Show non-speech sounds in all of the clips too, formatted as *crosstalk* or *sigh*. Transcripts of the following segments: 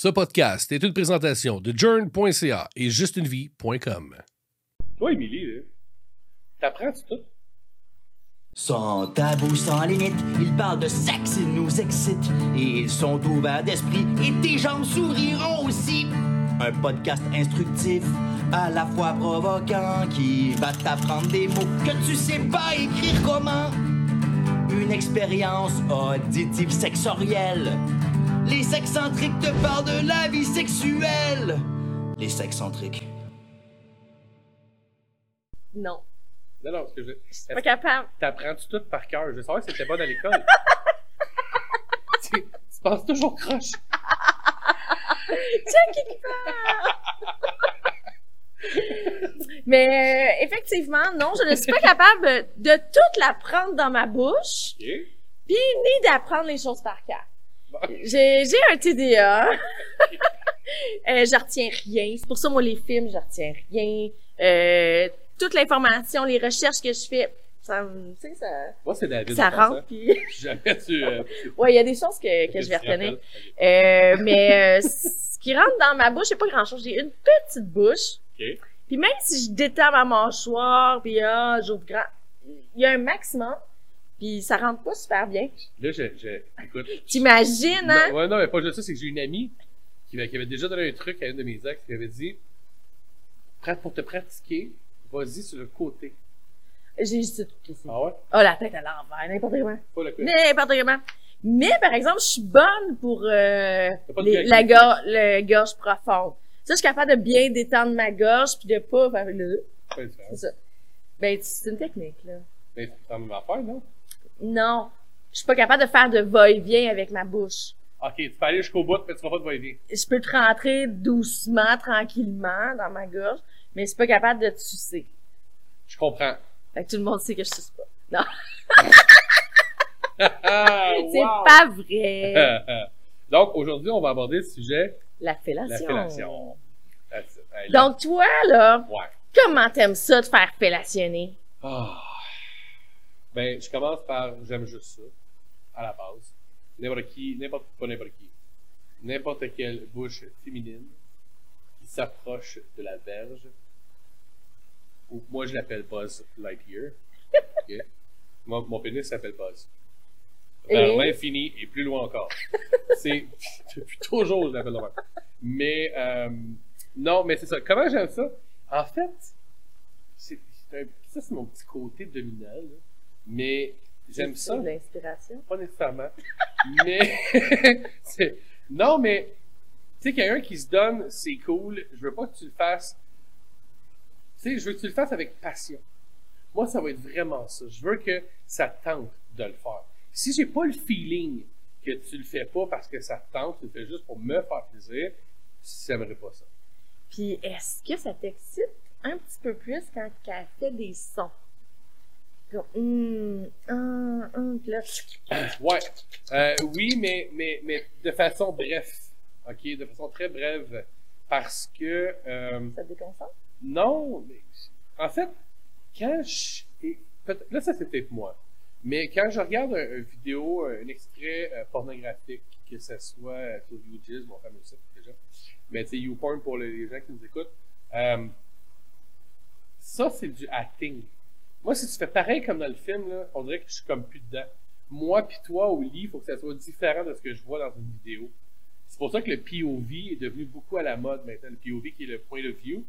Ce podcast est une présentation de journ.ca et justunevie.com. Toi, Émilie, là, t'apprends-tu tout? Sans tabou, sans limite, ils parlent de sexe, ils nous excitent. Et ils sont ouverts d'esprit, et tes jambes souriront aussi. Un podcast instructif, à la fois provoquant, qui va t'apprendre des mots que tu sais pas écrire comment. Une expérience auditive sexorielle. Les sexcentriques te parlent de la vie sexuelle. Les sexcentriques. Non. Non, non, parce que je... Je suis pas que capable. T'apprends-tu tout par cœur? Je veux savoir si t'étais bonne à l'école. *laughs* tu, tu passes toujours croche. Tiens, quelque part! Mais euh, effectivement, non, je ne suis pas capable de tout l'apprendre dans ma bouche, OK. puis ni d'apprendre les choses par cœur. J'ai un TDA. *laughs* euh, je retiens rien. C'est pour ça, moi, les films, je retiens rien. Euh, toute l'information, les recherches que je fais, ça, tu sais, ça, Moi, c'est David. ça rentre. Puis, *laughs* Jamais tu... euh, *laughs* ouais, il y a des choses que, que je vais retenir. Euh, mais euh, ce qui rentre dans ma bouche, c'est pas grand-chose. J'ai une petite bouche. Puis même si je détends ma mâchoire, puis ah, j'ouvre grand, il y a un maximum, puis ça rentre pas super bien. Là, je... je... Écoute... T'imagines, hein? Non, ouais, non, mais pas juste ça, c'est que j'ai une amie qui, avait déjà donné un truc à une de mes ex qui avait dit Prête pour te pratiquer, vas-y sur le côté. J'ai juste tout ici. Ah ouais? Oh, la tête à l'envers, n'importe comment. Pas le côté. N'importe comment. Mais, par exemple, je suis bonne pour euh, les- la gorge, le gorge profonde. Ça, je suis capable de bien détendre ma gorge, puis de pas faire le... C'est ça. Ben, c'est une technique, là. Mais c'est la même affaire, non? Non. Je suis pas capable de faire de va-et-vient avec ma bouche. Ok, tu peux aller jusqu'au bout, mais tu vas pas te va-et-vient. je peux te rentrer doucement, tranquillement dans ma gorge, mais je suis pas capable de te sucer. Je comprends. Fait que tout le monde sait que je suce pas. Non, *laughs* c'est wow! pas vrai. *laughs* Donc, aujourd'hui, on va aborder le sujet La la fellation. fellation. Hey, là- Donc toi, là, Ouais. comment t'aimes ça de faire fellationner? Ah. Ben, je commence par j'aime juste ça, à la base. N'importe qui, n'importe pas n'importe qui, n'importe quelle bouche féminine qui s'approche de la verge, ou moi je l'appelle Buzz Lightyear. *laughs* mon pénis s'appelle Buzz. Vers Et? l'infini et plus loin encore. C'est *laughs* depuis toujours je l'appelle. Mais euh, non, mais c'est ça. Comment j'aime ça? En fait, c'est ça c'est mon petit côté dominant. là. Mais j'aime C'est ça. de l'inspiration. Pas nécessairement. mais *laughs* c'est- non, mais tu sais quelqu'un qui se donne, c'est cool. Je veux pas que tu le fasses. Tu sais, je veux que tu le fasses avec passion. Moi, ça va être vraiment ça. Je veux que ça te tente de le faire. Si j'ai pas le feeling que tu le fais pas parce que ça te tente, tu le fais juste pour me faire plaisir, j'aimerais pas ça. Puis est-ce que ça t'excite un petit peu plus quand elle fait des sons? Puis là, Ouais. Euh, oui, mais, mais, mais de façon bref. OK? De façon très brève. Parce que. euh, ça te déconcentre? non. mais- en fait, quand je. et peut- Là, ça, c'est peut-être moi. Mais quand je regarde un, un vidéo, un extrait euh, pornographique, que ce soit euh, sur YouJizz, mon fameux site déjà, mais tu sais, YouPorn pour les gens qui nous écoutent, euh, ça, c'est du acting. Moi, si tu fais pareil comme dans le film, là, on dirait que je suis comme plus dedans. Moi puis toi au lit, il faut que ça soit différent de ce que je vois dans une vidéo. C'est pour ça que le POV est devenu beaucoup à la mode maintenant. Le POV qui est le point of view,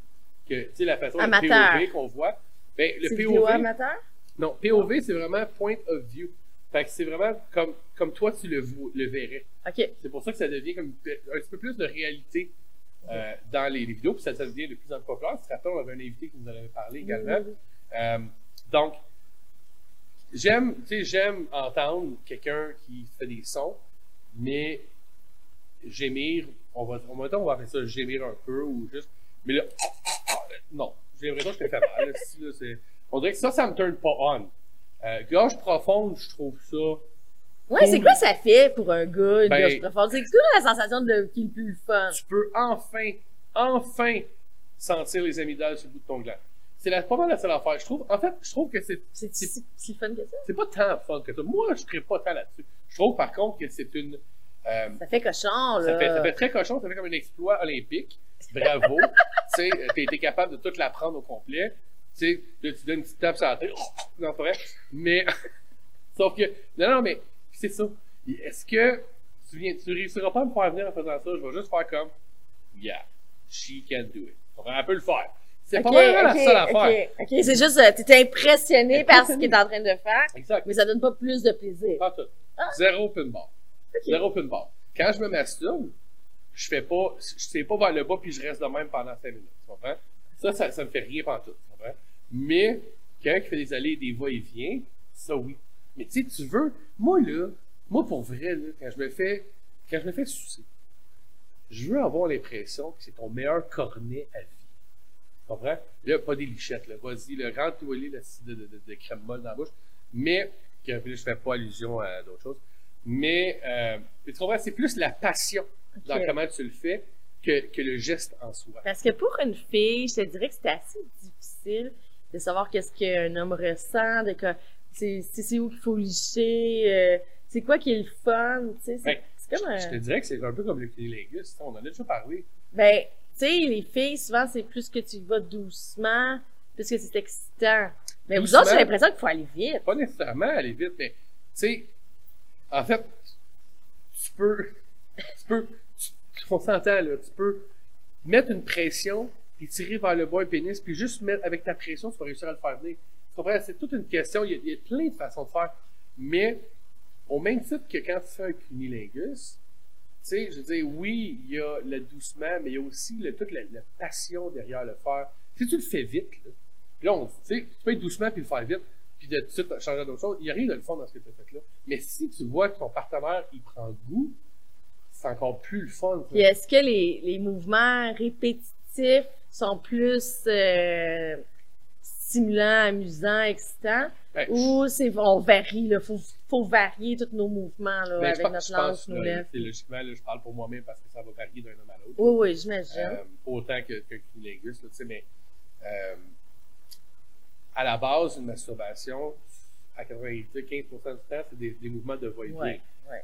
que tu sais la façon Amateur. POV qu'on voit. Ben le vidéo POV, amateur? non POV c'est vraiment point of view. Fait que c'est vraiment comme comme toi tu le, le verrais. C'est pour ça que ça devient comme un petit peu plus de réalité euh, dans les, les vidéos, puis ça, ça devient de plus en plus populaire. Tu te rappelles, on avait un invité qui nous en avait parlé également. Euh, donc, j'aime, tu sais, j'aime entendre quelqu'un qui fait des sons, mais gémir, on va, on va, on va appeler ça gémir un peu ou juste, mais là, non, j'ai l'impression que je te fais mal. *laughs* là, c'est- on dirait que ça, ça me turn pas on. Euh, gorge profonde, je trouve ça. Ouais, c'est quoi ça fait pour un gars, une Ben- gorge profonde? C'est quoi la sensation de qui est le plus fun? Tu peux enfin, enfin sentir les amygdales sur le bout de ton gland. C'est la, pas mal la seule affaire. Je trouve, en fait, je trouve que c'est C'est si, fun que ça? c'est pas tant fun que ça. Moi, je serais pas tant là-dessus. Je trouve par contre que c'est une Euh, Ça fait cochon, là. ça, fait, ça fait très cochon, ça fait comme un exploit olympique. Bravo. *laughs* tu sais, t'as été capable de tout l'apprendre au complet. Tu sais, là, tu donnes une petite tape sur la tête. Non, pas vrai. Mais, *laughs* sauf que, non, non, mais, c'est ça. Est-ce que tu viens, tu réussiras pas à me faire venir en faisant ça? Je vais juste faire comme, yeah, she can do it. Tu comprends? Elle peut le faire. C'est pas Ok, vraiment la seule affaire. ok, c'est juste, euh, t'étais impressionné *laughs* par ce qu'il est en train de faire, Exact. mais ça donne pas plus de plaisir. Pas tout. Ah. Zéro pinball. Ok. Zéro pinball. Quand je me masturbe, je fais pas, je sais pas vers le bas puis je reste de même pendant 5 minutes. Tu comprends? Ça, ça, ça me fait rien pendant tout. Tu comprends? Mais, quelqu'un qui fait des allées et des va-et-vient, ça oui. Mais tu sais, tu veux, moi là, moi pour vrai, là, quand je me fais, quand je me fais sucer, je veux avoir l'impression que c'est ton meilleur cornet à vie. Tu comprends? Là, pas des lichettes, là. Vas-y, le rentre-toi les de, de, de, de crème molle dans la bouche. Mais, que, là, je fais pas allusion à d'autres choses. Mais, euh, tu comprends? C'est plus la passion dans comment tu le fais que, que le geste en soi. Parce que pour une fille, je te dirais que c'était assez difficile de savoir qu'est-ce qu'un homme ressent, de que c'est où qu'il faut licher, euh, c'est quoi qui est le fun, tu sais. C'est Ben, comme Je te un... dirais que c'est un peu comme le cunilingus. On en a déjà parlé. Ben, tu sais, les filles, souvent, c'est plus que tu vas doucement, plus que c'est excitant. Mais vous autres, j'ai l'impression qu'il faut aller vite. Pas nécessairement aller vite, mais tu sais, en fait, tu peux, tu peux, tu- on s'entend là, tu peux mettre une pression puis tirer vers le bas un pénis puis juste mettre avec ta pression, tu vas réussir à le faire venir. Tu comprends? C'est toute une question. Il y, a, il y a plein de façons de faire, mais au même titre que quand tu fais un cunilingus, sais, je veux dire, oui, il y a le doucement, mais il y a aussi le, toute la, la passion derrière le faire. Si tu le fais vite, là, puis là, on- tu sais, tu peux être doucement puis le faire vite, puis de tout de suite changer d'autre chose. Il n'y a rien de le fun dans ce que tu as fait là. Mais si tu vois que ton partenaire, il prend goût, c'est encore plus le fun. Puis est-ce que les, les mouvements répétitifs sont plus euh, stimulants, amusants, excitants? Ben, Ou c'est on varie, là, faut, faut varier tous nos mouvements là, ben, avec pense, notre pense, nos lèvres. logiquement, là, je parle pour moi-même parce que ça va varier d'un homme à l'autre. Oui, oui, j'imagine. Euh, autant que, que tu sais, mais euh, à la base, une masturbation, à 90, 15% du temps, c'est des, des mouvements de. Ouais, ouais.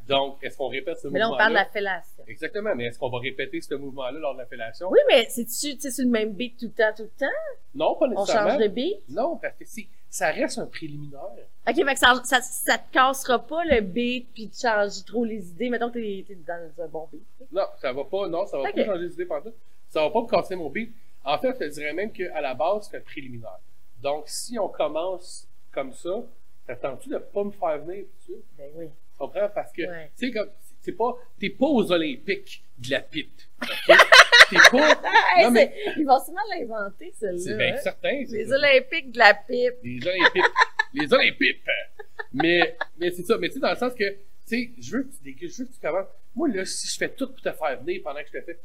Donc, est-ce qu'on répète ce Mais là, on mouvement-là? parle de la fellation. Exactement, mais est-ce qu'on va répéter ce mouvement-là lors de la fellation? Oui, mais c'est-tu sur le même beat tout le temps, tout le temps? Non, pas On nécessairement. change de beat? Non, parce que si, ça reste un préliminaire. OK, fait que ça, ça, ça te cassera pas le beat puis tu changes trop les idées. Mettons que t'es t'es dans un bon beat. Non, ça va pas, non, ça va pas changer d'idée pendant tout. Ça va pas me casser mon beat. En fait, je te dirais même qu'à la base, c'est un préliminaire. Donc, si on commence comme ça, t'attends-tu de pas me faire venir tout de suite? Ben oui. Tu comprends? Parce que, Ouais. tu sais, comme, c'est pas, t'es pas aux Olympiques de la pite. ok? *laughs* t'es pas, non, mais, c'est- Ils vont sûrement l'inventer, c'est celle-là. bien hein? certain. c'est Les ça. Olympiques de la pipe. Les Olympiques. les Olympiques. Mais, mais c'est ça. Mais tu sais, dans le sens que, tu sais, je veux que tu dégustes, je veux que tu commences. Moi, là, si je fais tout pour te faire venir pendant que je te fais,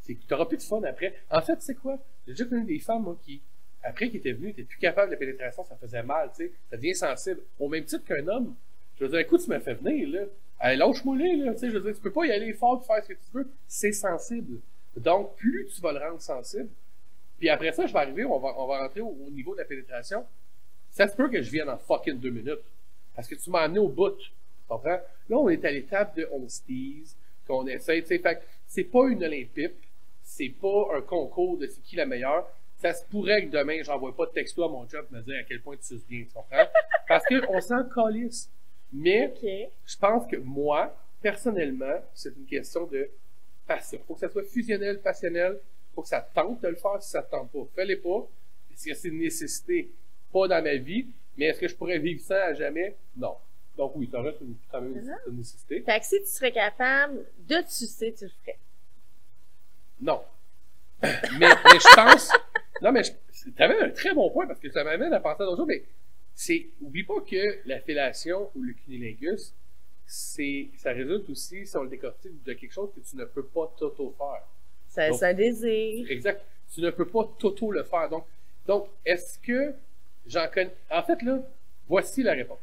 c'est que t'auras plus de fun après. En fait, tu sais quoi? J'ai déjà connu des femmes, moi, qui, après qu'ils étaient venues, étaient plus capables de pénétration, ça faisait mal, tu sais. Ça devient sensible. Au même titre qu'un homme. Je veux dire, écoute, tu m'as fait venir, là. Hey, lâche-moi là. Tu sais, je veux dire, tu peux pas y aller fort faire ce que tu veux. C'est sensible. Donc, plus tu vas le rendre sensible, puis après ça, je vais arriver, on va, on va rentrer au, au niveau de la pénétration. Ça se peut que je vienne en fucking deux minutes. Parce que tu m'as amené au bout. Tu comprends? Là, on est à l'étape de on se tease, qu'on essaie, tu sais. Fait c'est pas une Olympique, c'est pas un concours de c'est qui la meilleure. Ça se pourrait que demain, j'envoie pas de texto à mon job me dire à quel point tu suces bien, tu comprends? *laughs* Parce qu'on s'en calisse. Mais, je pense que moi, personnellement, c'est une question de passion. Faut que ça soit fusionnel, passionnel. Faut que ça tente de le faire si ça te tente pas. Fais-les pas. Est-ce que c'est une nécessité? Pas dans ma vie. Mais est-ce que je pourrais vivre sans à jamais? Non. Donc oui, ça reste une, quand même une, une nécessité. Fait que si tu serais capable de te sucer, tu le ferais. Non. *laughs* mais, mais je pense. Non, mais tu avais un très bon point parce que ça m'amène à penser à d'autres choses. Mais c'est. Oublie pas que la fellation ou le cunilingus, c'est, ça résulte aussi, si on le décortique, de quelque chose que tu ne peux pas t'auto-faire. C'est un désir. Exact. Tu ne peux pas t'auto le faire. Donc, donc est-ce que j'en connais. En fait, là, voici la réponse.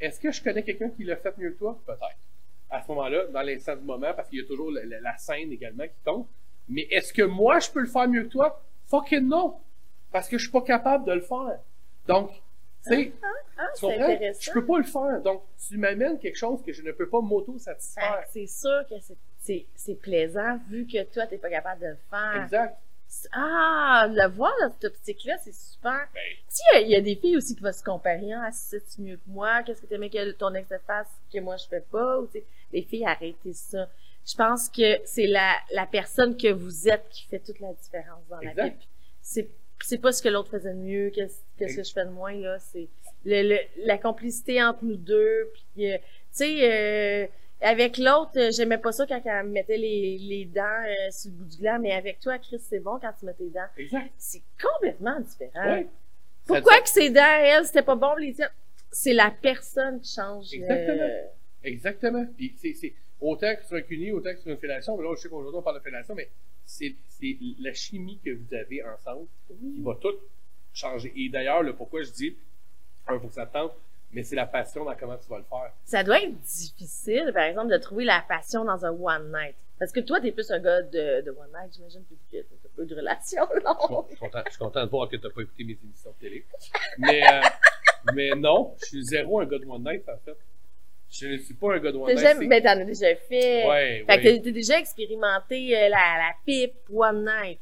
Est-ce que je connais quelqu'un qui l'a fait mieux que toi? Peut-être. À ce moment-là, dans l'instant du moment, parce qu'il y a toujours la, la- la scène également qui compte. Mais est-ce que moi, je peux le faire mieux que toi? Fucking non! Parce que je suis pas capable de le faire. Donc, sais, Ah, tu comprends? intéressant. Je peux pas le faire. Donc, tu m'amènes quelque chose que je ne peux pas m'auto-satisfaire. que C'est sûr que c'est- plaisant vu que toi, t'es pas capable de le faire. Exact. Ah, le voir dans cette optique-là, c'est super. Ben, Tu sais, il y a des filles aussi qui vont se comparer. Ah, c'est mieux que moi? Qu'est-ce que t'aimais que ton ex te fasse que moi je fais pas? Ou, tu les filles, arrêtez ça. Je pense que c'est la, la personne que vous êtes qui fait toute la différence dans la vie. C'est, c'est pas ce que l'autre faisait de mieux, qu'est-ce que je fais de moins, là. C'est le, le- la complicité entre nous deux. Puis, euh, tu sais, euh, avec l'autre, euh, j'aimais pas ça quand elle me mettait les, les dents euh, sur le bout du gland, mais avec toi, Chris, c'est bon quand tu mets tes dents. exact. C'est complètement différent. Ouais. Pourquoi que ses dents, elle, c'était pas bon, les tiennes? C'est la personne qui change. Exactement. Exactement. Puis c'est, c'est autant que sur un cuni, autant que sur une fellation. Mais là, je sais qu'aujourd'hui, on parle de fellation, mais c'est, la chimie que vous avez ensemble qui va tout changer. Et d'ailleurs, le pourquoi je dis, un, faut que ça te tente, mais c'est la passion dans comment tu vas le faire. Ça doit être difficile, par exemple, de trouver la passion dans un one night. Parce que toi, t'es plus un gars de, de one night, j'imagine, plus que t'as peu de relations Bon, longues. je, suis content, je suis content de voir que tu n'as pas écouté mes émissions de télé. Mais, euh, mais non, je suis zéro un gars de One Night, en fait. Je ne suis pas un gars de One Night. Mais t'en as déjà fait. Ouais, Fait que ouais. t'as- t'as déjà expérimenté euh, la, la pipe one night.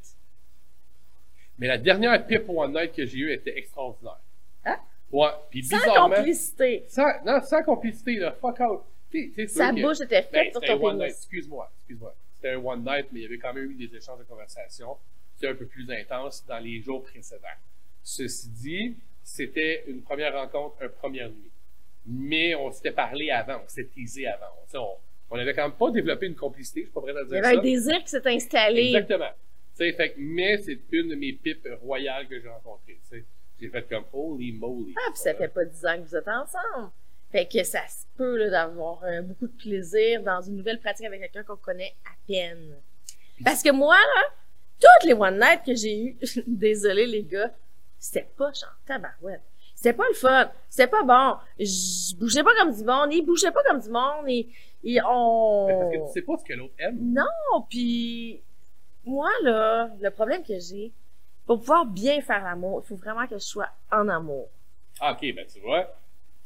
Mais la dernière pipe One Night que j'ai eue était extraordinaire. Hein? Ouais, puis Sans bizarrement... complicité. Sans, non, sans complicité, là, fuck out. Tu sais- tu sais, Sa que- bouche était Ben, faite sur c'était un ton one night, pénis. excuse-moi, excuse-moi. C'était un one night, mais il y avait quand même eu des échanges de conversation. C'était un peu plus intense dans les jours précédents. Ceci dit, c'était une première rencontre, une première nuit. Mais on s'était parlé avant, on s'était teasé avant. On, on, on avait quand même pas développé une complicité, je suis pas prêt à Il y dire avait ça. un désir qui s'est installé. Exactement. Fait, mais c'est une de mes pipes royales que j'ai rencontrées. J'ai fait comme holy moly. Ah, puis ça fait pas dix ans que vous êtes ensemble. Fait que ça se peut d'avoir euh, beaucoup de plaisir dans une nouvelle pratique avec quelqu'un qu'on connaît à peine. Parce que moi, là, toutes les one night que j'ai eues, *laughs* désolé les gars, c'était pas genre tabarouette. C'était pas le fun. C'était pas bon. Je bougeais pas comme du monde. Il bougeait pas comme du monde. Et, et on... Mais Parce que tu sais pas ce que l'autre aime. Non, puis moi, là, le problème que j'ai, pour pouvoir bien faire l'amour, il faut vraiment que je sois en amour. Ah, ok, ben tu vois,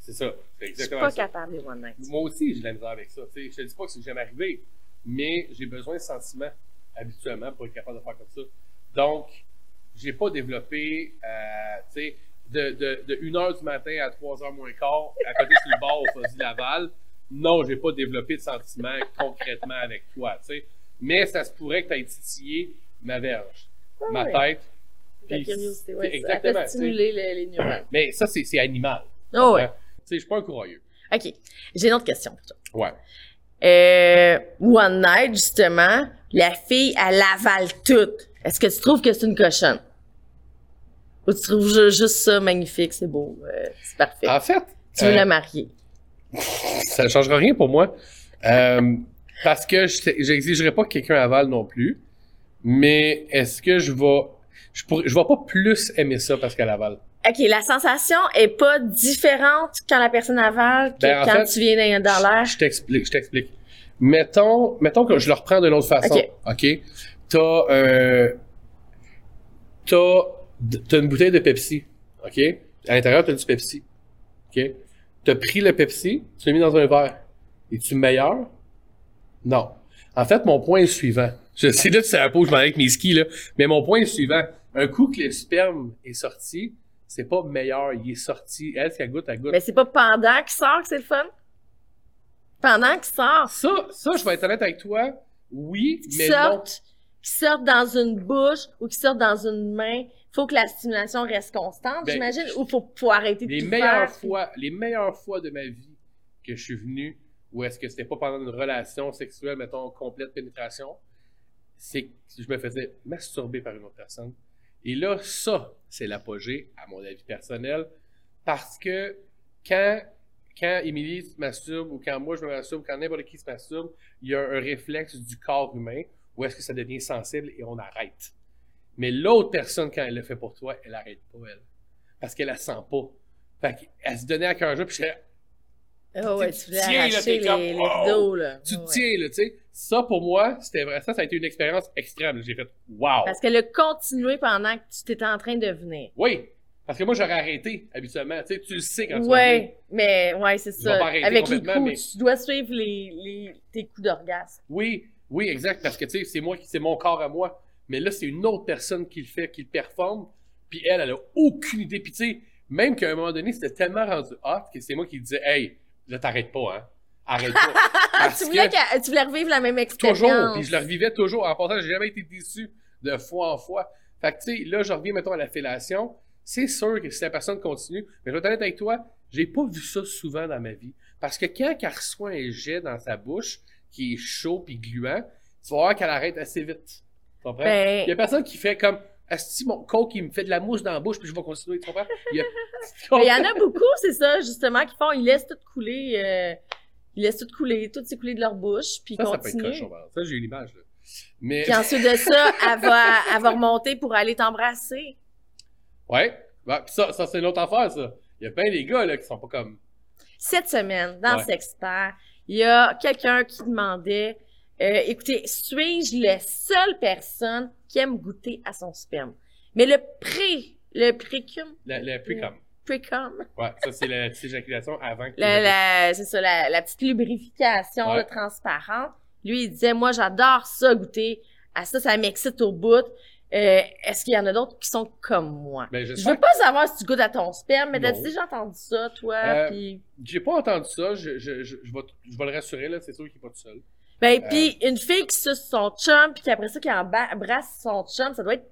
c'est ça. C'est Je suis exactement pas ça. capable des one night. Moi aussi, j'ai de la misère avec ça. Je te dis pas que c'est jamais arrivé, mais j'ai besoin de sentiments habituellement pour être capable de faire comme ça. Donc, j'ai pas développé, euh, tu sais, de, de, de 1h du matin à 3h moins quart, à côté sur le bord au Fuzzy Laval. Non, j'ai pas développé de sentiments concrètement avec toi, tu sais. Mais ça se pourrait que tu aies titillé ma verge, Ouais, ma ouais. tête. La curiosité. Ça exactement, stimuler le- les neurones. *clears throat* Mais ça, c'est c'est animal. Oh, ouais. Tu sais, je suis pas un courageux. OK. J'ai une autre question pour toi. Ouais. Euh, one night, justement, la fille, elle avale tout. Est-ce que tu trouves que c'est une cochonne? Ou tu trouves ju- juste ça magnifique, c'est beau, euh, c'est parfait. En fait, tu veux euh, la marier? *laughs* ça ne changera rien pour moi. Euh, parce que je j'exigerai pas que quelqu'un avale non plus. Mais est-ce que je vais. Je, pourrais, je vais pas plus aimer ça parce qu'elle avale. OK, la sensation est pas différente quand la personne avale que Ben, en quand fait, tu viens dans, l'air. Je t'explique. Je t'explique. Mettons, mettons que je le reprends d'une autre façon. Ok. OK? T'as euh, T'as t'as une bouteille de Pepsi. OK? À l'intérieur, t'as du Pepsi. OK? T'as pris le Pepsi, tu l'as mis dans un verre. Es-tu meilleur? Non. En fait, mon point est le suivant. Je *laughs* sais là, c'est un peu où je m'en vais avec mes skis, là. Mais mon point est le suivant. Un coup que le sperme est sorti, c'est pas meilleur. Il est sorti. Elle, si elle goûte, elle goûte? Mais c'est pas pendant qu'il sort que c'est le fun? Pendant qu'il sort, Ça, ça, je vais être honnête avec toi. Oui, mais non. sorte, qu'il sorte dans une bouche ou qu'il sorte dans une main, faut que la stimulation reste constante, Ben, j'imagine, ou faut, faut arrêter de Les tout meilleures faire, fois, les meilleures fois de ma vie que je suis venu, où est-ce que c'était pas pendant une relation sexuelle, mettons, complète pénétration, c'est que je me faisais masturber par une autre personne. Et là, ça, c'est l'apogée, à mon avis personnel, parce que quand, quand Émilie se masturbe, ou quand moi je me masturbe, ou quand n'importe qui se masturbe, il y a un réflexe du corps humain où est-ce que ça devient sensible et on arrête? Mais l'autre personne, quand elle le fait pour toi, elle arrête pas, elle. Parce qu'elle la sent pas. Fait qu'elle se donnait à cœur joie, puis j'étais, Ah ouais, Tu voulais tiens, là, arracher les, comme, les wow! rideaux, là. tu Ouais, tiens, là, tu sais. Ça, pour moi, c'était vrai. Ça, ça a été une expérience extrême. J'ai fait, wow! Parce qu'elle a continué pendant que tu t'étais en train de venir. Oui! Parce que moi, j'aurais arrêté, habituellement. Tu sais, tu le sais quand tu vas. Ouais, mais ouais, c'est Je ça. pas Avec les coups, mais- tu dois suivre les, les, tes coups d'orgasme. Oui, oui, exact. Parce que, tu sais, c'est moi qui, c'est mon corps à moi. Mais là, c'est une autre personne qui le fait, qui le performe. Puis elle, elle a aucune idée. Puis, tu sais, même qu'à un moment donné, c'était tellement rendu hot que c'est moi qui disais, hey, là, t'arrêtes pas, hein. Arrête pas. *laughs* Parce tu, voulais que- tu voulais revivre la même expérience. Toujours, puis je le revivais toujours. En passant, j'ai jamais été déçu de fois en fois. Fait que, tu sais, là, je reviens, mettons, à la fellation. C'est sûr que si la personne continue, mais je vais être honnête avec toi, j'ai pas vu ça souvent dans ma vie. Parce que quand elle reçoit un jet dans sa bouche, qui est chaud puis gluant, tu vas voir qu'elle arrête assez vite. Ben, Il y a personne qui fait comme, Asti, mon coke, il me fait de la mousse dans la bouche, puis je vais continuer, tu comprends? Il y, a... mais il y en a beaucoup, c'est ça, justement, qui font, ils laissent tout couler, euh, ils laissent tout couler, tout s'écouler de leur bouche, puis ils Ça, ça peut être continuent. cochon. Ça, j'ai une image, là. Mais, Puis ensuite de ça, elle va, elle va remonter pour aller t'embrasser. ouais. Ben, ça, ça c'est une autre affaire, ça. Il y a plein des gars, là, qui sont pas comme, Cette semaine, dans Ouais. Sexpert, il y a quelqu'un qui demandait euh, écoutez, suis-je la seule personne qui aime goûter à son sperme? Mais le pré, le précum, le, le pre-com. précum, Ouais, ça, c'est la petite éjaculation avant que la, la- c'est ça, la, la petite lubrification Ouais. là, transparente. Lui, il disait, moi, j'adore ça, goûter à ça, ça m'excite au bout. Euh, Est-ce qu'il y en a d'autres qui sont comme moi? Ben, Je veux pas savoir si tu goûtes à ton sperme, mais t'as Non. déjà entendu ça, toi? Euh. J'ai pas entendu ça, je, je, je, je vais, je vais le rassurer, là, c'est sûr qu'il est pas tout seul. Ben, Euh. puis une fille qui suce son chum, puis qu'après ça, qui embrasse son chum, ça doit être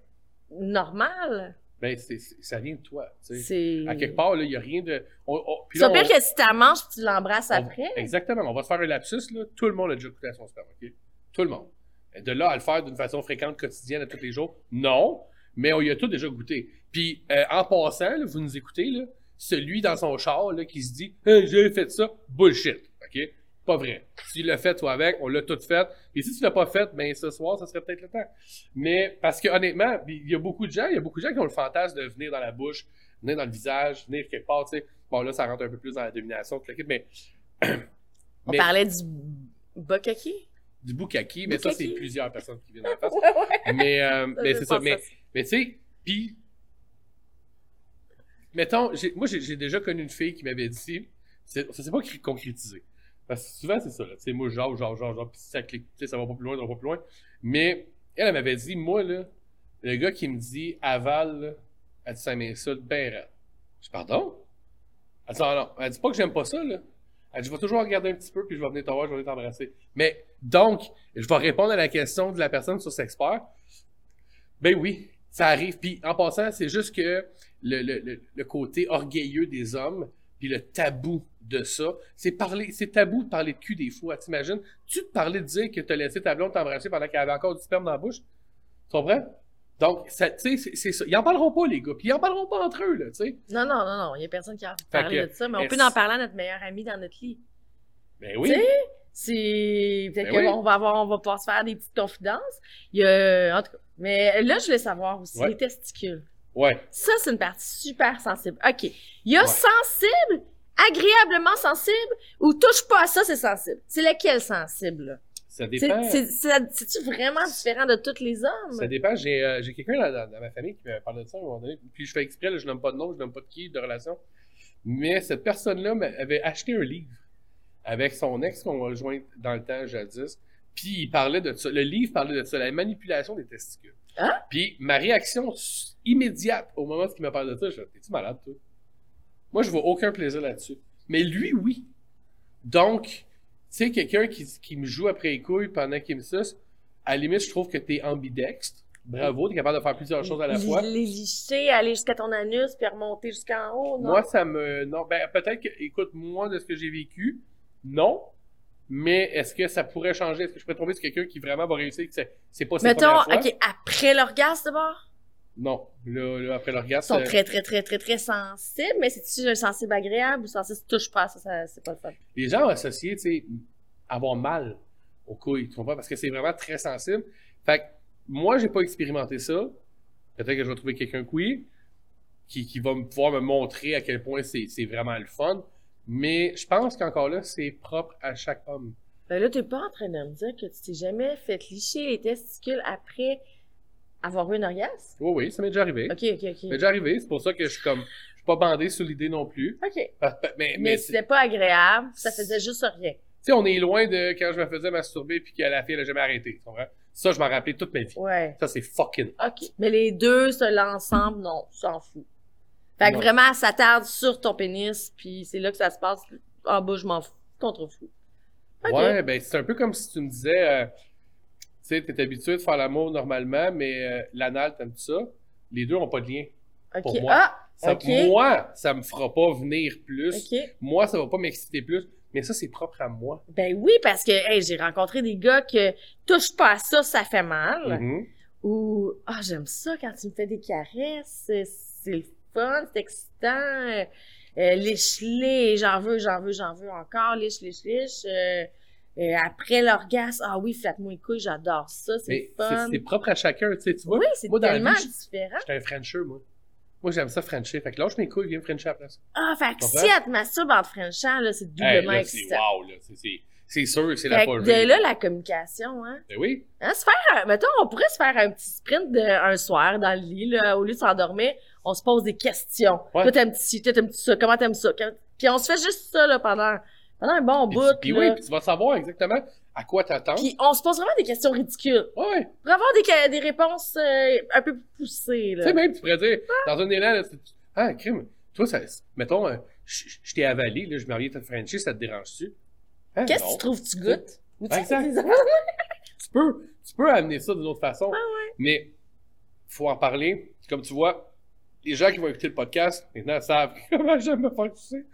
normal. Ben, c'est, ça vient de toi, tu sais. À quelque part, là, il y a rien de... on- on- puis C'est là, pire on- que si t'as manges tu l'embrasses après. Exactement, on va se faire un lapsus, là. Tout le monde a déjà goûté à son sperme, OK? Tout le monde. De là à le faire d'une façon fréquente, quotidienne, à tous les jours, non, mais on y a tous déjà goûté. Puis, euh, en passant, là, vous nous écoutez, là, celui dans son char, là, qui se dit hey, j'ai fait ça », bullshit, OK? Pas vrai. Si tu l'as fait, toi avec, on l'a tout fait. Et si tu l'as pas fait, ben ce soir, ça serait peut-être le temps. Mais parce que honnêtement, il y a beaucoup de gens, il y a beaucoup de gens qui ont le fantasme de venir dans la bouche, venir dans le visage, venir quelque part, tu sais. Bon, là, ça rentre un peu plus dans la domination, tout le kit, mais *clears throat* On mais- parlait du bokaki. du bukaki, mais ça, c'est plusieurs personnes qui viennent en *laughs* face. Ouais. Mais, euh, mais c'est ça. Mais, mais tu sais, puis, mettons, moi, j'ai déjà connu une fille qui m'avait dit, ça s'est pas concrétisé. Parce que souvent, c'est ça. Tu sais, moi, genre, genre, genre, genre, puis ça clique, tu sais, ça va pas plus loin, ça va pas plus loin. Mais, elle, elle m'avait dit, moi, là, le gars qui me dit aval, là, elle dit, ça m'insulte ben raide. Je dis, pardon? Elle dit, ah non. Elle dit pas que j'aime pas ça, là. Elle dit, je vais toujours regarder un petit peu, puis je vais venir te voir, je vais venir t'embrasser. Mais, donc, je vais répondre à la question de la personne sur Sexpert. Ben oui, ça arrive. Puis en passant, c'est juste que le, le, le, le côté orgueilleux des hommes, puis le tabou de ça, c'est parler, c'est tabou de parler de cul des fois. T'imagines? Tu te parlais de dire que t'as laissé ta blonde t'embrasser pendant qu'elle avait encore du sperme dans la bouche? Tu comprends? Donc, tu sais, c'est- ça. Ils en parleront pas, les gars. Puis ils en parleront pas entre eux, là, tu sais. Non, non, non, non. Il y a personne qui a parlé de ça, mais on peut en parler à notre meilleur ami dans notre lit. Ben oui. Tu sais, C'est. Peut-être Ben oui. qu'on va avoir, on va pouvoir se faire des petites confidences. Il y a. En tout cas. Mais là, je voulais savoir aussi Ouais. les testicules. Ouais. Ça, c'est une partie super sensible. OK. Il y a Ouais. sensible, agréablement sensible, ou touche pas à ça, c'est sensible. C'est lequel sensible, là? Ça dépend. c'est- c'est- C'est-tu vraiment différent de tous les hommes? Ça dépend. J'ai euh, quelqu'un dans, dans- dans ma famille qui m'a parlé de ça à un moment donné. Puis je fais exprès, là, je nomme pas de nom, je nomme pas de qui, de relation. Mais cette personne-là avait acheté un livre avec son ex qu'on rejoint dans le temps jadis. Puis il parlait de ça. Le livre parlait de ça, la manipulation des testicules. Hein? Puis ma réaction immédiate au moment où il m'a parlé de ça, je T'es-tu malade, toi? Moi, je vois aucun plaisir là-dessus. Mais lui, oui. Donc, tu sais, quelqu'un qui, qui me joue après les couilles pendant qu'il me suce, à la limite, je trouve que t'es ambidextre. Bravo, t'es capable de faire plusieurs choses à la fois. Les licher, aller jusqu'à ton anus, puis remonter jusqu'en haut, non? Moi, ça me. Non, ben, peut-être que, écoute, moi, de ce que j'ai vécu, non. Mais est-ce que ça pourrait changer? Est-ce que je pourrais tomber sur quelqu'un qui vraiment va réussir que c'est- c'est pas Mettons, fois? OK, après l'orgasme d'abord? Non. Là, là, après Ils l'orgasme. sont euh, très, très, très, très, très sensibles, mais c'est-tu un sensible agréable ou sensible touche pas ça, ça c'est pas le fun? les gens ont associé, tu sais, avoir mal aux couilles, tu comprends? Parce que c'est vraiment très sensible. Fait que moi, j'ai pas expérimenté ça. Peut-être que je vais trouver quelqu'un qui, qui, qui va me pouvoir me montrer à quel point c'est c'est vraiment le fun. Mais je pense qu'encore là, c'est propre à chaque homme. Ben là, t'es pas en train de me dire que tu t'es jamais fait licher les testicules après Avoir eu un orgasme? Oui, oui, ça m'est déjà arrivé. Ok, ok, Ça m'est ok. déjà arrivé, c'est pour ça que je suis comme, je suis pas bandé sur l'idée non plus. Ok. Mais, Mais mais, tu c'était pas agréable, ça faisait juste rien. sais, on est loin de quand je me faisais masturber puis que la fille elle a jamais arrêté. Tu comprends? Ça, je m'en rappelais toute ma vie. Ouais. Ça, c'est fucking. OK. Mais les deux, seuls ensemble, non, tu s'en fous. Fait que vraiment, ça tarde sur ton pénis, puis c'est là que ça se passe. En bas, je m'en fous. Contre fou. OK. Ouais, ben c'est un peu comme si tu me disais, euh, tu sais, t'es habitué de faire l'amour normalement, mais euh, l'anal, t'aimes ça? Les deux ont pas de lien. OK. pour moi. Ah! Ça, OK. Moi, ça me fera pas venir plus. Moi, ça va pas m'exciter plus. Mais ça, c'est propre à moi. Ben oui, parce que hey, j'ai rencontré des gars que touche pas à ça, ça fait mal. Mhm. Ou ah, j'aime ça quand tu me fais des caresses, c'est c'est le fun, c'est excitant. Euh, euh, liche-les, j'en veux, j'en veux, j'en veux encore, liche, liche, liche. Euh, euh, après l'orgasme, ah oui, flatte-moi les couilles, j'adore ça, c'est fun. c'est- propre à chacun, tu sais, tu vois. Oui, c'est tellement vie, je- différent. J'étais un Frencher, moi. Moi, j'aime ça Frencher. Fait que lâche mes couilles, viens Frencher à la place. Ah, fait que si elle te masturbe en te frenchant, là, c'est Hey, doublement c'est excitant. wow, là. C'est- sûr c'est la folie. de là, la communication, hein. Ben oui. Hein, se faire mettons, on pourrait se faire un petit sprint de, un soir dans le lit, là, au lieu de s'endormir, on se pose des questions. Ouais. Toi, t'aimes ci, toi, t'aimes ça, comment t'aimes ça? Puis on se fait juste ça, là, pendant, pendant un bon bout, puis oui, puis tu vas savoir exactement à quoi t'attendre. Puis on se pose vraiment des questions ridicules. Ouais, ouais. Pour avoir des, des réponses euh, un peu plus poussées, Tu sais, même, tu pourrais dire, dans un élan, là, ah, crime, toi, ça, mettons, euh, je t'ai avalé, là, je m'en viens te Frencher, ça te dérange-tu? Hein, Qu'est-ce que tu trouves que tu goûtes? Ou *laughs* tu peux, tu peux amener ça d'une autre façon. Mais, faut en parler. Comme tu vois, les gens qui vont écouter le podcast, maintenant, savent *laughs* comment j'aime me faire sucer.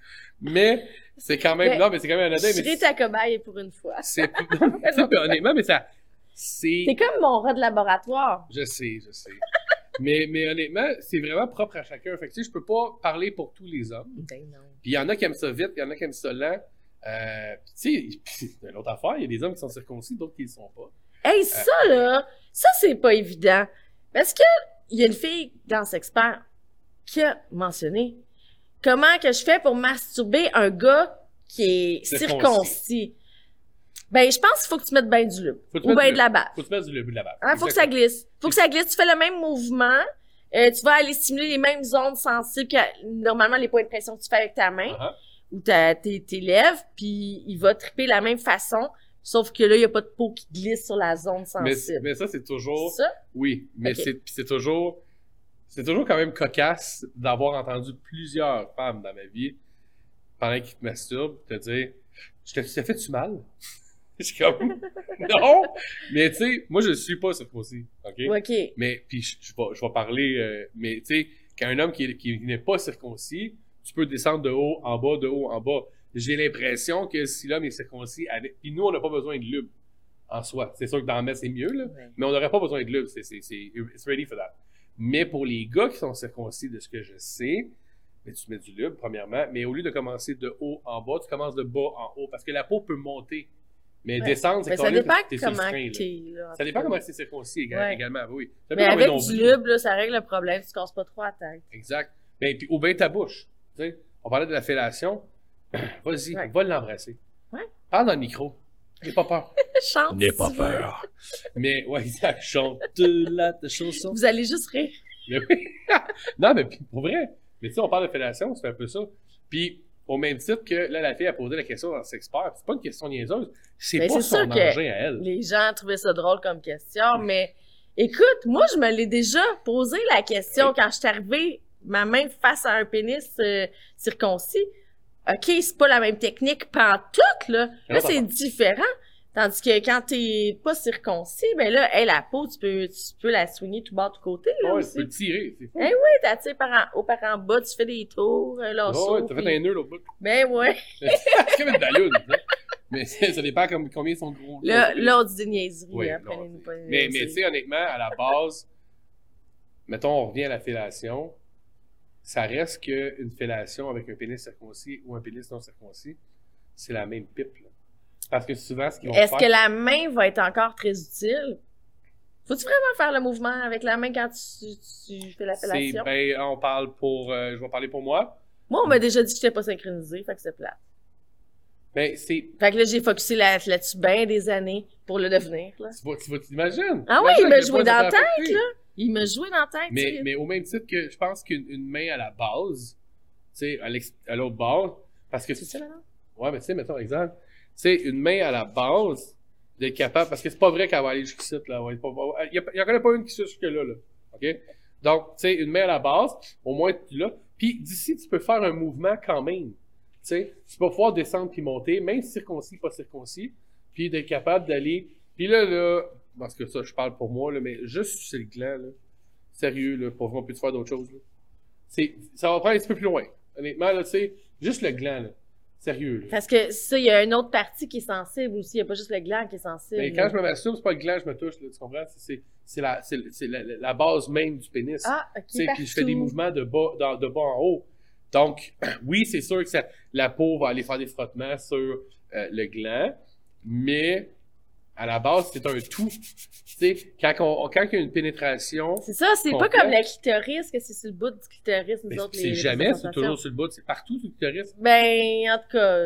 Mais, c'est quand même, Mais- non, mais c'est quand même anodin, Je mais ta cobaye pour une fois. c'est, *laughs* *laughs* honnêtement, mais ça, c'est, comme mon rat de laboratoire. Je sais, je sais. mais, mais honnêtement, c'est vraiment propre à chacun. Fait que, tu sais, je peux pas parler pour tous les hommes. Ben non. Puis il y en a qui aiment ça vite, il y en a qui aiment ça lent. Euh, puis tu sais, puis, c'est une autre affaire, il y a des hommes qui sont circoncis, d'autres qui ne le sont pas. Hey, ça, là, ça, c'est pas évident. Parce que, il y a une fille dans Sexpert qui a mentionné comment que je fais pour masturber un gars qui est Circoncis. circoncis? Ben, je pense qu'il faut que tu mettes ben du lube. Que Ou du de la bave. Faut que tu mettes du bout de la bave. Hein, faut que ça glisse. Faut que ça glisse. Tu fais le même mouvement. Euh, tu vas aller stimuler les mêmes zones sensibles que normalement les points de pression que tu fais avec ta main Ah, ou ta, tes, tes lèvres, puis il va triper la même façon, sauf que là, il n'y a pas de peau qui glisse sur la zone sensible. mais ça, c'est toujours. Ça? Oui, mais c'est toujours. C'est toujours quand même cocasse d'avoir entendu plusieurs femmes dans ma vie, pendant qu'ils te masturbent, te dire Je te, fait-tu mal *laughs* Je suis comme Non Mais tu sais, moi, je suis pas circoncis. OK? OK. Mais puis je, je vais, je vais parler, euh, mais tu sais, quand un homme qui, qui n'est pas circoncis, tu peux descendre de haut en bas, de haut en bas. J'ai l'impression que si l'homme est circoncis, avec, puis nous on n'a pas besoin de lube en soi. C'est sûr que dans le mettre c'est mieux là, Ouais. mais on n'aurait pas besoin de lube. C'est, c'est, c'est, it's ready for that. Mais pour les gars qui sont circoncis, de ce que je sais, mais tu mets du lube premièrement, mais au lieu de commencer de haut en bas, tu commences de bas en haut parce que la peau peut monter, mais Ouais. descendre, c'est Mais quand ça même dépend comment frein, là. Ça dépend comment c'est circoncis Ouais. également, oui. Ça Mais avec du lube, là, ça règle le problème. Tu te casses pas trop la tête. Exact. Ben, puis, ou bien ta bouche. Tu sais, on parlait de la fellation. *clears throat* Vas-y, Ouais. va l'embrasser. Parle dans le micro. *laughs* N'aie pas peur. Chante. si tu veux. Mais, ouais, exact. Chante la chanson. Vous allez juste rire. Mais oui. *laughs* non, mais pour vrai. Mais tu sais, on parle de fellation, c'est un peu ça. Puis, au même titre que là, la fille a posé la question dans Sexpert, c'est pas une question niaiseuse. C'est Ben, pas son engin à elle. Les gens trouvaient ça drôle comme question, mais écoute, moi, je me l'ai déjà posé la question Oui. quand je suis arrivée, ma main face à un pénis euh, circoncis. OK, c'est pas la même technique pantoute, là. Là, c'est différent. Tandis que quand t'es pas circoncis, ben là, hey, la peau, tu peux, tu peux la soigner tout bas, tout côté, là, Ouais, tu peux tirer. Eh oui, t'attires par en haut, par en bas, tu fais des tours, euh, là, Ouais, ouais, t'as fait un nœud l'autre bout. Ben ouais. *laughs* c'est comme une sais. Mais *laughs* ça dépend comme, combien sont gros. Là, là, des niaiseries, Oui, hein, non, pas Mais, mais tu sais, honnêtement, à la base, mettons, on revient à la fellation, ça reste qu'une fellation avec un pénis circoncis ou un pénis non circoncis, c'est la même pipe. là. Parce que souvent, ce qu'ils vont Est-ce faire... que la main va être encore très utile? Faut-tu vraiment faire le mouvement avec la main quand tu, tu fais la fellation? ben, on parle pour... euh, je vais parler pour moi. Moi, on m'a déjà dit que j'étais pas synchronisée, fait que c'est plat. Ben, c'est... Fait que là, j'ai focusé là- là-dessus bien des années pour le devenir, là. Tu vas, tu vas t'imagines? Ah oui, mais point ça dans la t'a affecté. Il me jouait dans la tête. tu Mais, sais. mais au même titre que je pense qu'une une main à la base, tu sais, à l'autre bord, parce que C'est ça, là, non? Ouais, mais tu sais, mettons exemple, tu sais, une main à la base, d'être capable, parce que c'est pas vrai qu'elle va aller jusqu'ici, là. ouais, pas- Il y, en a pas une qui se jusque-là, là. OK? Donc, tu sais, une main à la base, au moins, tu là. Puis d'ici, tu peux faire un mouvement quand même. Tu sais, tu vas pouvoir descendre puis monter, même circoncis, pas circoncis, puis d'être capable d'aller. Puis là, là, parce que ça, je parle pour moi, là, mais juste sur le gland, là. Sérieux, là, pour moi, peut faire d'autres choses. C'est, ça va prendre un petit peu plus loin. Honnêtement, là, tu sais, juste le gland, là. Sérieux, là. Parce que ça, il y a une autre partie qui est sensible aussi. Il n'y a pas juste le gland qui est sensible. Mais quand je me masturbe, c'est pas le gland que je me touche, là, tu comprends? C'est- la, c'est, c'est la, la base même du pénis. Ah, ok. Puis je fais des mouvements de bas, dans- de bas en haut. Donc, *clears throat* oui, c'est sûr que ça- la peau va aller faire des frottements sur euh, le gland, mais à la base, c'est un tout. Tu sais, quand, on, quand il y a une pénétration, C'est ça, c'est pas comme la clitoris, que c'est sur le bout du clitoris, nous mais autres, c'est jamais, c'est toujours sur le bout, c'est partout sur le clitoris. Ben, en tout cas,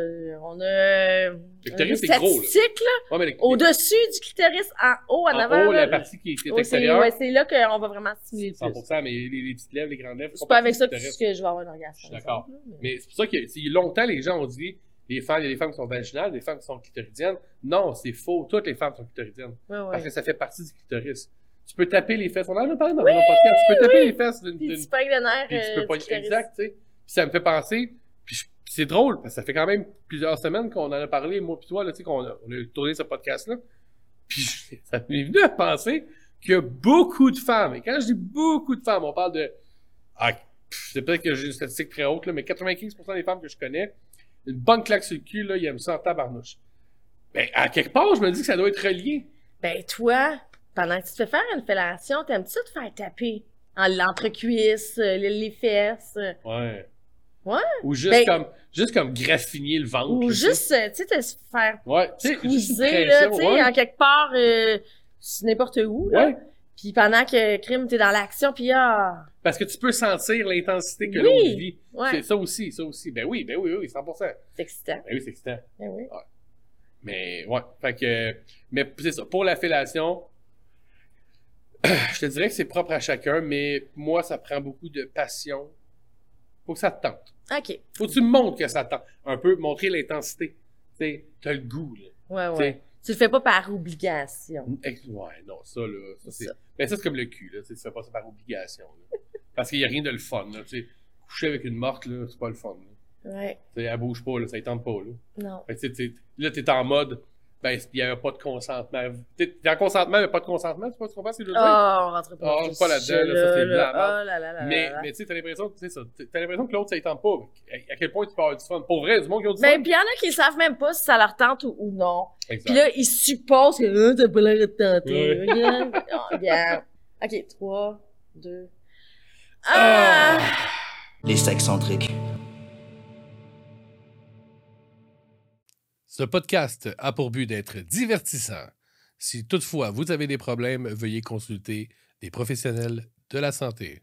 on a. Le clitoris, c'est gros, là. Ouais, mais Au-dessus du clitoris, en haut, en, en avant. haut, là, la partie qui est c'est extérieure, ouais, c'est là qu'on va vraiment stimuler le plus. 100%, mais les, les petites lèvres, les grandes lèvres, C'est pas avec ça que, je vais avoir un orgasme. D'accord. là, Mais c'est pour ça que longtemps, les gens ont dit les femmes, il y a des femmes qui sont vaginales, des femmes qui sont clitoridiennes. Non, c'est faux. Toutes les femmes sont clitoridiennes. Ouais. Parce que ça fait partie du clitoris. Tu peux taper les fesses. On en a parlé dans un podcast. Tu peux taper les fesses d'une. Puis tu pognes le nerf. Puis tu euh, peux du pas. Exact, tu sais. Puis ça me fait penser. Puis c'est drôle, parce que ça fait quand même plusieurs semaines qu'on en a parlé, moi puis toi, là, tu sais, qu'on a, on a tourné ce podcast-là. Puis ça m'est venu à penser qu'il y a beaucoup de femmes. Et quand je dis beaucoup de femmes, on parle de. Ah, c'est peut-être que j'ai une statistique très haute, là, mais 95% des femmes que je connais, une bonne claque sur le cul, là, ils aiment ça en tabarnouche. Ben, à quelque part, je me dis que ça doit être relié. Ben, toi, pendant que tu te fais faire une fellation, t'aimes-tu te faire taper? En l'entrecuisse, euh, les, fesses, Ouais. Ouais. Ou juste Ben- comme, juste comme graffiner le ventre. ou juste, euh, tu sais, te faire. Ouais, squeezer, là, tu sais, ouais. en quelque part, euh, n'importe où, là. Ouais. Puis pendant que, crime, t'es dans l'action, puis ah, Parce que tu peux sentir l'intensité que Oui. l'autre vit. ouais, C'est ça aussi, ça aussi. Ben oui, ben oui, oui, 100%. Ben c'est excitant. oui, c'est excitant. Ben oui. Mais ouais, fait que mais c'est ça pour la fellation. *clears throat* Je te dirais que c'est propre à chacun, mais moi ça prend beaucoup de passion. Faut que ça te tente. OK. Faut que tu me montres que ça te tente. Un peu montrer l'intensité. Tu sais, t'as le goût là. Ouais, ouais. Tu le fais pas par obligation. Ouais, non, ça là, ça c'est Ça. ben ça c'est comme le cul là, tu fais pas ça par obligation là. *laughs* Parce qu'il y a rien de le fun là, tu sais. Coucher avec une morte là, c'est pas le fun. Là. Ouais. Tu sais, elle bouge pas là, ça ne tente pas là. Non. Fait que, là, t'es en mode, ben, il n'y avait pas de consentement. T'es en consentement, mais pas de consentement, tu vois, tu comprends ce que je veux Oh, dire? on rentre pas, Ah, dans pas là-dedans, là, ça, c'est de la sujet-là, là. Oh là là là mais, là là. mais tu sais, t'as l'impression, tu sais, ça, t'as l'impression que l'autre, ça ne tente pas. À, quel point tu peux avoir du fun? Pour vrai, du monde qui a du Ben, fun. puis il y en a qui savent même pas si ça leur tente ou, ou non. Exact. Puis là, ils supposent que euh, t'as pas l'air de te tenter. Regarde. *laughs* Oh, regarde. OK, 3, 2. Ah! Les sexcentriques. Ce podcast a pour but d'être divertissant. Si toutefois vous avez des problèmes, veuillez consulter des professionnels de la santé.